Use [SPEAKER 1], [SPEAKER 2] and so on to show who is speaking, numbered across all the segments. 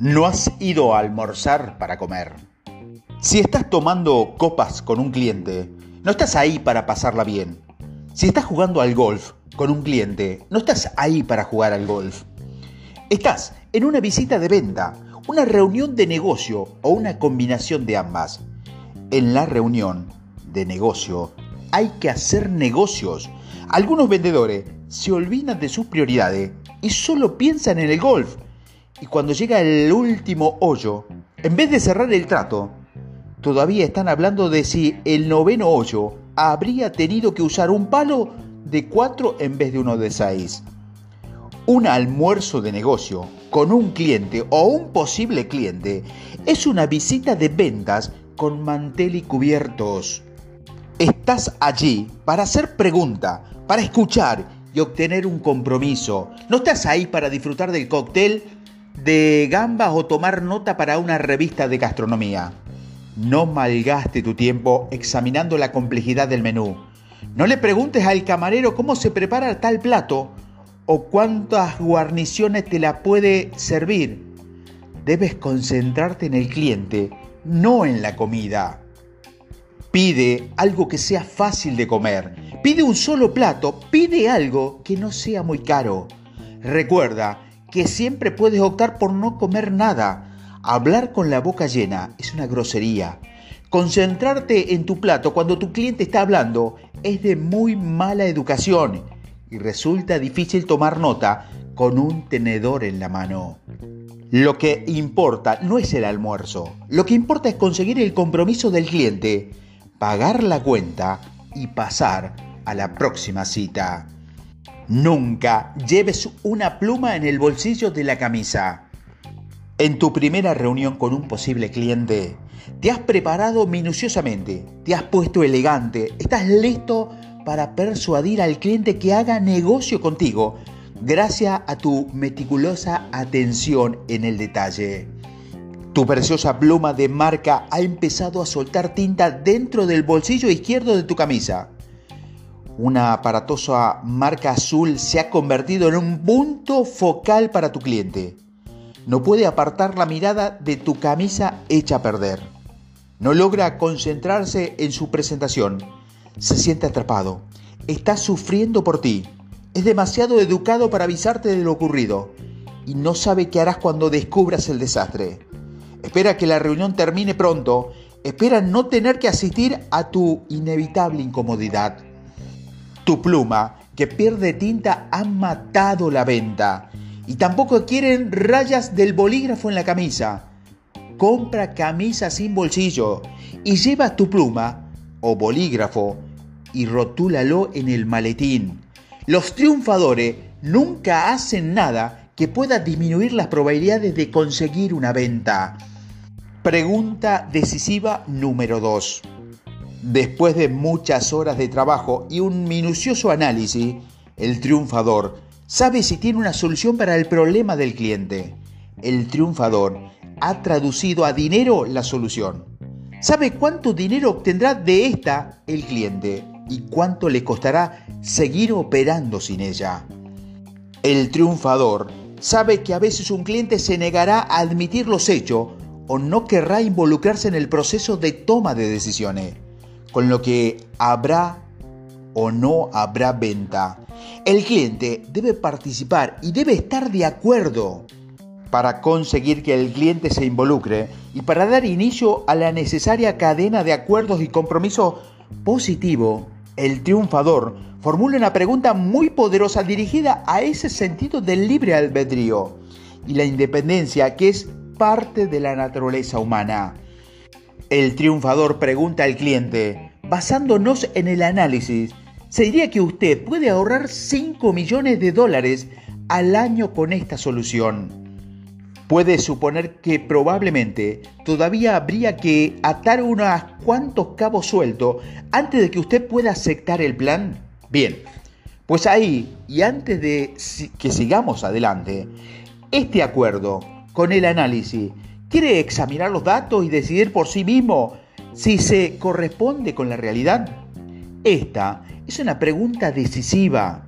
[SPEAKER 1] No has ido a almorzar para comer. Si estás tomando copas con un cliente, no estás ahí para pasarla bien. Si estás jugando al golf con un cliente, no estás ahí para jugar al golf. Estás en una visita de venta, una reunión de negocio o una combinación de ambas. En la reunión de negocio hay que hacer negocios. Algunos vendedores se olvidan de sus prioridades y solo piensan en el golf y cuando llega el último hoyo, en vez de cerrar el trato, todavía están hablando de si el noveno hoyo habría tenido que usar un palo de cuatro en vez de uno de seis. Un almuerzo de negocio con un cliente o un posible cliente es una visita de ventas con mantel y cubiertos. Estás allí para hacer pregunta, para escuchar y obtener un compromiso. No estás ahí para disfrutar del cóctel de gambas o tomar nota para una revista de gastronomía. No malgaste tu tiempo examinando la complejidad del menú. No le preguntes al camarero cómo se prepara tal plato o cuántas guarniciones te la puede servir. Debes concentrarte en el cliente, no en la comida. Pide algo que sea fácil de comer. Pide un solo plato. Pide algo que no sea muy caro. Recuerda que siempre puedes optar por no comer nada. Hablar con la boca llena es una grosería. Concentrarte en tu plato cuando tu cliente está hablando es de muy mala educación y resulta difícil tomar nota con un tenedor en la mano. Lo que importa no es el almuerzo, lo que importa es conseguir el compromiso del cliente, pagar la cuenta y pasar a la próxima cita. Nunca lleves una pluma en el bolsillo de la camisa. En tu primera reunión con un posible cliente, te has preparado minuciosamente, te has puesto elegante, estás listo para persuadir al cliente que haga negocio contigo gracias a tu meticulosa atención en el detalle. Tu preciosa pluma de marca ha empezado a soltar tinta dentro del bolsillo izquierdo de tu camisa una aparatosa marca azul se ha convertido en un punto focal para tu cliente. No puede apartar la mirada de tu camisa hecha a perder. No logra concentrarse en su presentación. Se siente atrapado. Está sufriendo por ti. Es demasiado educado para avisarte de lo ocurrido. Y no sabe qué harás cuando descubras el desastre. Espera que la reunión termine pronto. Espera no tener que asistir a tu inevitable incomodidad. Tu pluma, que pierde tinta, ha matado la venta. Y tampoco quieren rayas del bolígrafo en la camisa. Compra camisa sin bolsillo y lleva tu pluma o bolígrafo y rotúlalo en el maletín. Los triunfadores nunca hacen nada que pueda disminuir las probabilidades de conseguir una venta. Pregunta decisiva número 2. Después de muchas horas de trabajo y un minucioso análisis, el triunfador sabe si tiene una solución para el problema del cliente. El triunfador ha traducido a dinero la solución. Sabe cuánto dinero obtendrá de esta el cliente y cuánto le costará seguir operando sin ella. El triunfador sabe que a veces un cliente se negará a admitir los hechos o no querrá involucrarse en el proceso de toma de decisiones con lo que habrá o no habrá venta. El cliente debe participar y debe estar de acuerdo para conseguir que el cliente se involucre y para dar inicio a la necesaria cadena de acuerdos y compromiso positivo, el triunfador formula una pregunta muy poderosa dirigida a ese sentido del libre albedrío y la independencia que es parte de la naturaleza humana. El triunfador pregunta al cliente, basándonos en el análisis, se diría que usted puede ahorrar 5 millones de dólares al año con esta solución. Puede suponer que probablemente todavía habría que atar unos cuantos cabos sueltos antes de que usted pueda aceptar el plan. Bien, pues ahí, y antes de que sigamos adelante, este acuerdo con el análisis ¿Quiere examinar los datos y decidir por sí mismo si se corresponde con la realidad? Esta es una pregunta decisiva.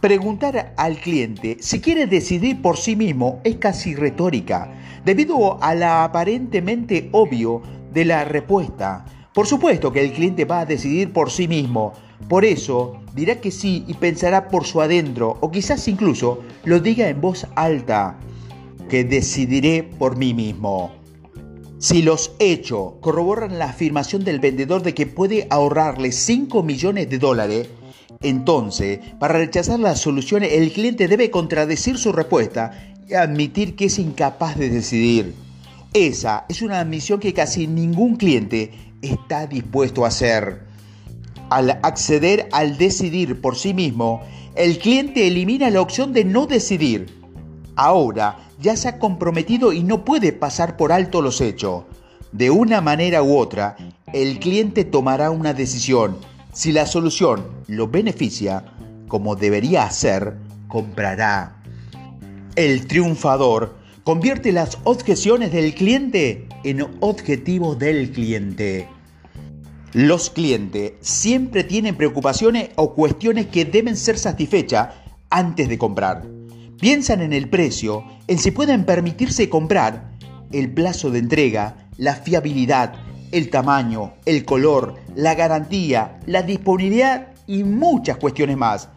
[SPEAKER 1] Preguntar al cliente si quiere decidir por sí mismo es casi retórica. debido a la aparentemente obvio de la respuesta. Por supuesto que el cliente va a decidir por sí mismo. Por eso dirá que sí y pensará por su adentro o quizás incluso lo diga en voz alta, que decidiré por mí mismo. Si los hechos corroboran la afirmación del vendedor de que puede ahorrarle 5 millones de dólares, entonces, para rechazar las soluciones, el cliente debe contradecir su respuesta y admitir que es incapaz de decidir. Esa es una admisión que casi ningún cliente está dispuesto a hacer. Al acceder al decidir por sí mismo, el cliente elimina la opción de no decidir. Ahora ya se ha comprometido y no puede pasar por alto los hechos. De una manera u otra, el cliente tomará una decisión. Si la solución lo beneficia, como debería hacer, comprará. El triunfador convierte las objeciones del cliente en objetivos del cliente. Los clientes siempre tienen preocupaciones o cuestiones que deben ser satisfechas antes de comprar. Piensan en el precio, en si pueden permitirse comprar, el plazo de entrega, la fiabilidad, el tamaño, el color, la garantía, la disponibilidad y muchas cuestiones más.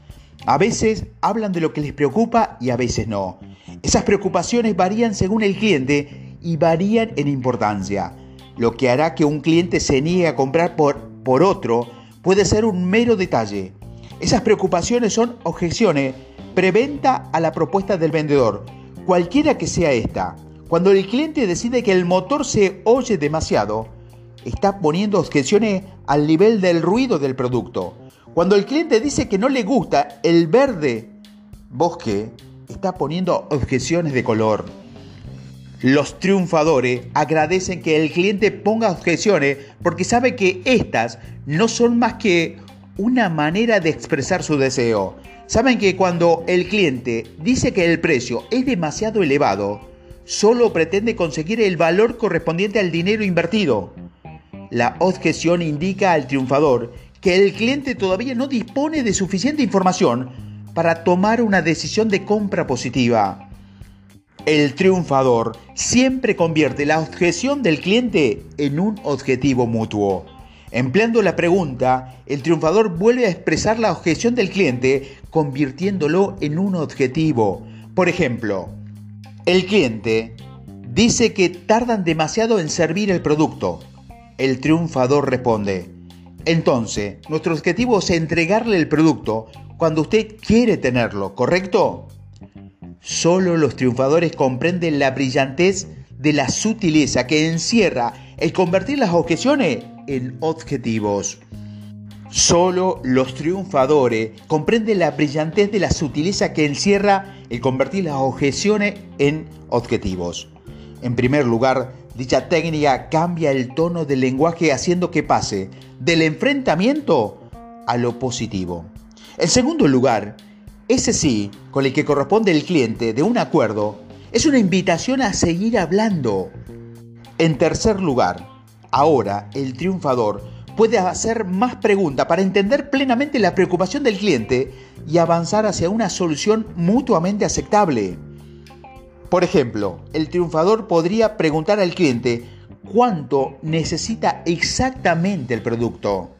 [SPEAKER 1] A veces hablan de lo que les preocupa y a veces no. Esas preocupaciones varían según el cliente y varían en importancia. Lo que hará que un cliente se niegue a comprar por, por otro puede ser un mero detalle. Esas preocupaciones son objeciones preventa a la propuesta del vendedor, cualquiera que sea esta. Cuando el cliente decide que el motor se oye demasiado, está poniendo objeciones al nivel del ruido del producto. Cuando el cliente dice que no le gusta el verde bosque, está poniendo objeciones de color. Los triunfadores agradecen que el cliente ponga objeciones porque sabe que estas no son más que una manera de expresar su deseo. Saben que cuando el cliente dice que el precio es demasiado elevado, solo pretende conseguir el valor correspondiente al dinero invertido. La objeción indica al triunfador que el cliente todavía no dispone de suficiente información para tomar una decisión de compra positiva. El triunfador siempre convierte la objeción del cliente en un objetivo mutuo. Empleando la pregunta, el triunfador vuelve a expresar la objeción del cliente convirtiéndolo en un objetivo. Por ejemplo, el cliente dice que tardan demasiado en servir el producto. El triunfador responde, entonces, nuestro objetivo es entregarle el producto cuando usted quiere tenerlo, ¿correcto? Solo los triunfadores comprenden la brillantez de la sutileza que encierra el convertir las objeciones en objetivos. Solo los triunfadores comprenden la brillantez de la sutileza que encierra el convertir las objeciones en objetivos. En primer lugar, dicha técnica cambia el tono del lenguaje haciendo que pase del enfrentamiento a lo positivo. En segundo lugar, ese sí con el que corresponde el cliente de un acuerdo es una invitación a seguir hablando. En tercer lugar, Ahora, el triunfador puede hacer más preguntas para entender plenamente la preocupación del cliente y avanzar hacia una solución mutuamente aceptable. Por ejemplo, el triunfador podría preguntar al cliente cuánto necesita exactamente el producto.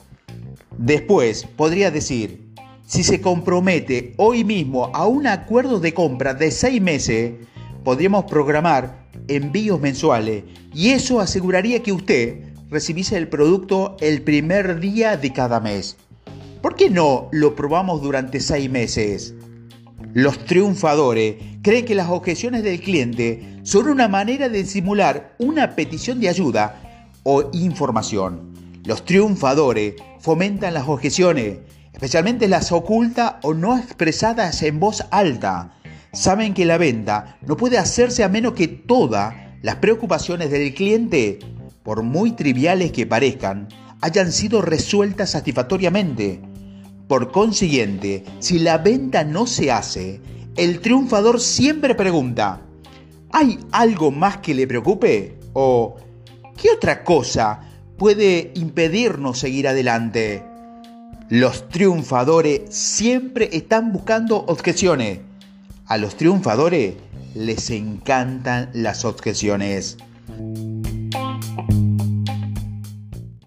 [SPEAKER 1] Después podría decir, si se compromete hoy mismo a un acuerdo de compra de seis meses, podríamos programar envíos mensuales y eso aseguraría que usted recibiese el producto el primer día de cada mes. ¿Por qué no lo probamos durante seis meses? Los triunfadores creen que las objeciones del cliente son una manera de simular una petición de ayuda o información. Los triunfadores fomentan las objeciones, especialmente las ocultas o no expresadas en voz alta saben que la venta no puede hacerse a menos que todas las preocupaciones del cliente, por muy triviales que parezcan, hayan sido resueltas satisfactoriamente. Por consiguiente, si la venta no se hace, el triunfador siempre pregunta, ¿hay algo más que le preocupe? ¿O qué otra cosa puede impedirnos seguir adelante? Los triunfadores siempre están buscando objeciones a los triunfadores les encantan las objeciones.